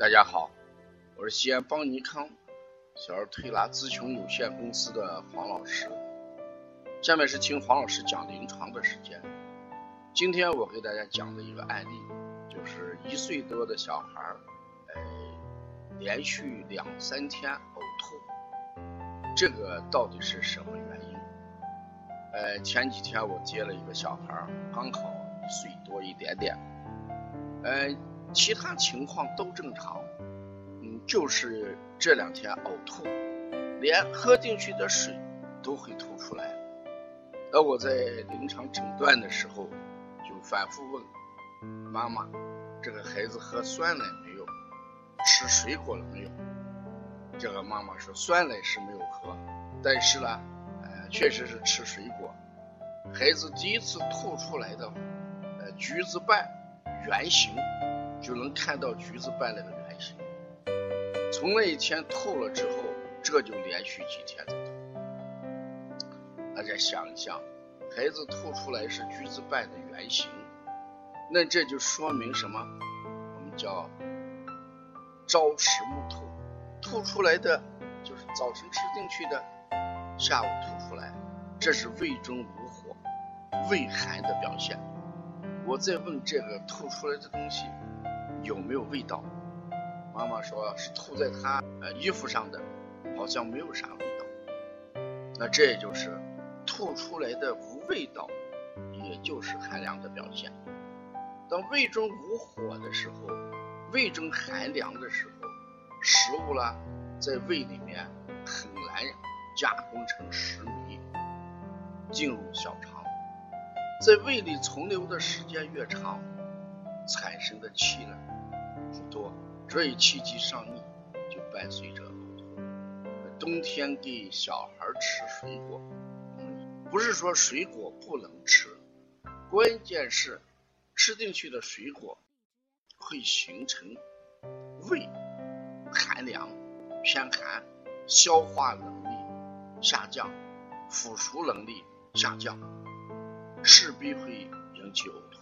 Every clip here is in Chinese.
大家好，我是西安邦尼康小儿推拿咨询有限公司的黄老师。下面是听黄老师讲临床的时间。今天我给大家讲的一个案例，就是一岁多的小孩儿，呃，连续两三天呕吐，这个到底是什么原因？呃，前几天我接了一个小孩儿，刚好一岁多一点点，呃。其他情况都正常，嗯，就是这两天呕吐，连喝进去的水都会吐出来。而我在临床诊断的时候，就反复问妈妈：“这个孩子喝酸奶没有？吃水果了没有？”这个妈妈说：“酸奶是没有喝，但是呢，呃，确实是吃水果。孩子第一次吐出来的，呃，橘子瓣圆形。”就能看到橘子瓣那个圆形。从那一天吐了之后，这就连续几天在吐。大家想一想，孩子吐出来是橘子瓣的圆形，那这就说明什么？我们叫朝食暮吐，吐出来的就是早晨吃进去的，下午吐出来，这是胃中无火、胃寒的表现。我在问这个吐出来的东西。有没有味道？妈妈说是吐在他呃衣服上的，好像没有啥味道。那这也就是吐出来的无味道，也就是寒凉的表现。当胃中无火的时候，胃中寒凉的时候，食物呢在胃里面很难加工成食糜进入小肠，在胃里存留的时间越长，产生的气呢越？多，所以气机上逆，就伴随着呕吐。冬天给小孩吃水果，不是说水果不能吃，关键是吃进去的水果会形成胃寒凉、偏寒，消化能力下降，腐熟能力下降，势必会引起呕吐。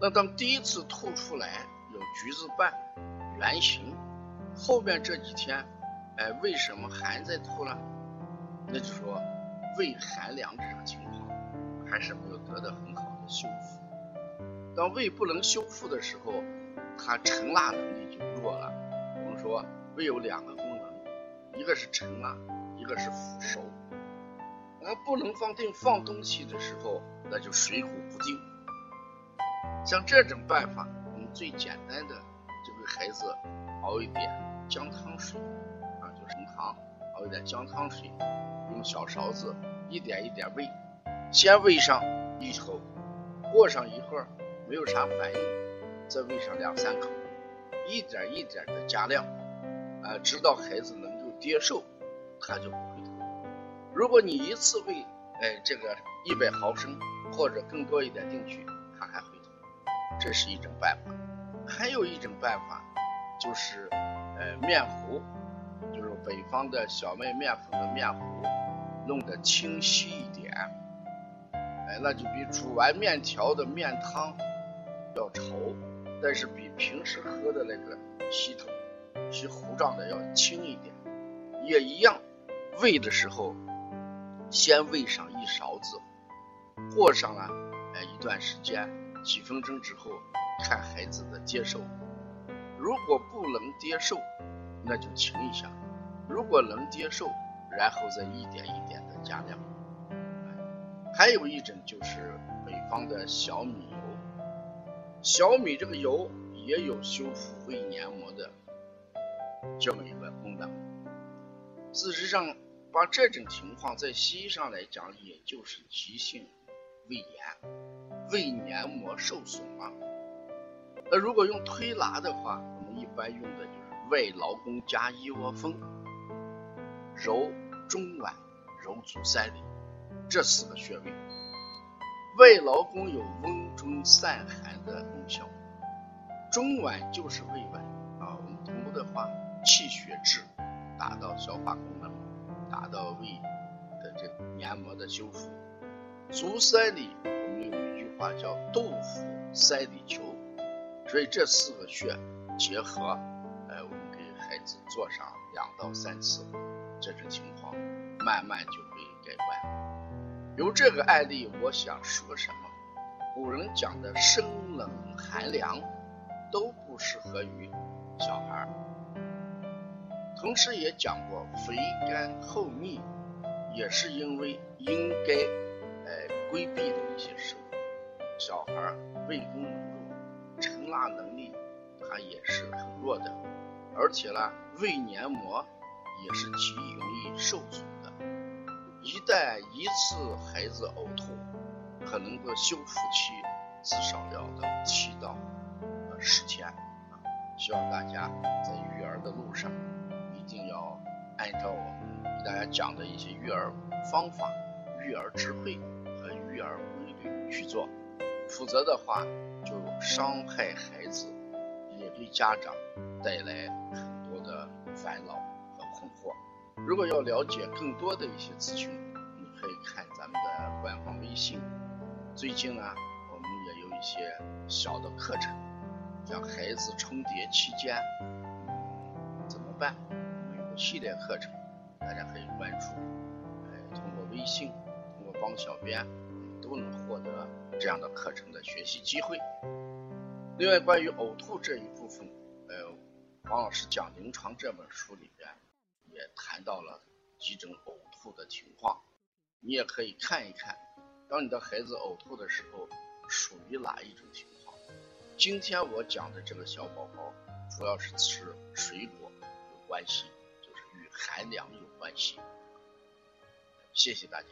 那当第一次吐出来。有橘子瓣圆形，后面这几天，哎，为什么还在吐呢？那就说胃寒凉这种情况还是没有得到很好的修复。当胃不能修复的时候，它沉蜡能力就弱了。我们说胃有两个功能，一个是沉蜡，一个是腐熟。而不能放定放东西的时候，那就水火不定。像这种办法。我们最简单的，就给孩子熬一点姜汤水啊，就是糖，熬一点姜汤水，用小勺子一点一点喂，先喂上一口，过上一会儿没有啥反应，再喂上两三口，一点一点的加量，啊，直到孩子能够接受，他就。如果你一次喂，哎，这个一百毫升或者更多一点进去，它还会吐，这是一种办法。还有一种办法，就是呃面糊，就是北方的小麦面粉的面糊，弄得清晰一点，哎，那就比煮完面条的面汤要稠，但是比平时喝的那个稀土稀糊状的要轻一点，也一样，喂的时候先喂上一勺子，过上了哎一段时间，几分钟之后。看孩子的接受，如果不能接受，那就停一下；如果能接受，然后再一点一点的加量。还有一种就是北方的小米油，小米这个油也有修复胃黏膜的这么一个功能。事实上，把这种情况在西医上来讲，也就是急性胃炎，胃黏膜受损了。那如果用推拿的话，我们一般用的就是外劳宫加一窝蜂，揉中脘、揉足三里这四个穴位。外劳宫有温中散寒的功效，中脘就是胃脘啊。我们通俗的话，气血滞，达到消化功能，达到胃的这黏膜的修复。足三里，我们有一句话叫“豆腐三里求”。所以这四个穴结合，呃，我们给孩子做上两到三次，这种情况慢慢就会改观。由这个案例，我想说什么？古人讲的生冷寒凉都不适合于小孩儿，同时也讲过肥甘厚腻，也是因为应该呃规避的一些食物。小孩胃功能弱，承拉能力他也是很弱的，而且呢，胃黏膜也是极容易受阻的。一旦一次孩子呕吐，可能的修复期至少要到七到十天！希望大家在育儿的路上一定要按照我们给大家讲的一些育儿方法、育儿智慧和育儿规律去做，否则的话就伤害孩子，也给家长带来很多的烦恼和困惑。如果要了解更多的一些资讯，你可以看咱们的官方微信。最近呢，我们也有一些小的课程，像孩子重叠期间怎么办？系列课程，大家可以关注。哎，通过微信，通过帮小编，都能获得这样的课程的学习机会。另外，关于呕吐这一部分，呃，黄老师讲临床这本书里边也谈到了几种呕吐的情况，你也可以看一看。当你的孩子呕吐的时候，属于哪一种情况？今天我讲的这个小宝宝，主要是吃水果有关系，与寒凉有关系。谢谢大家。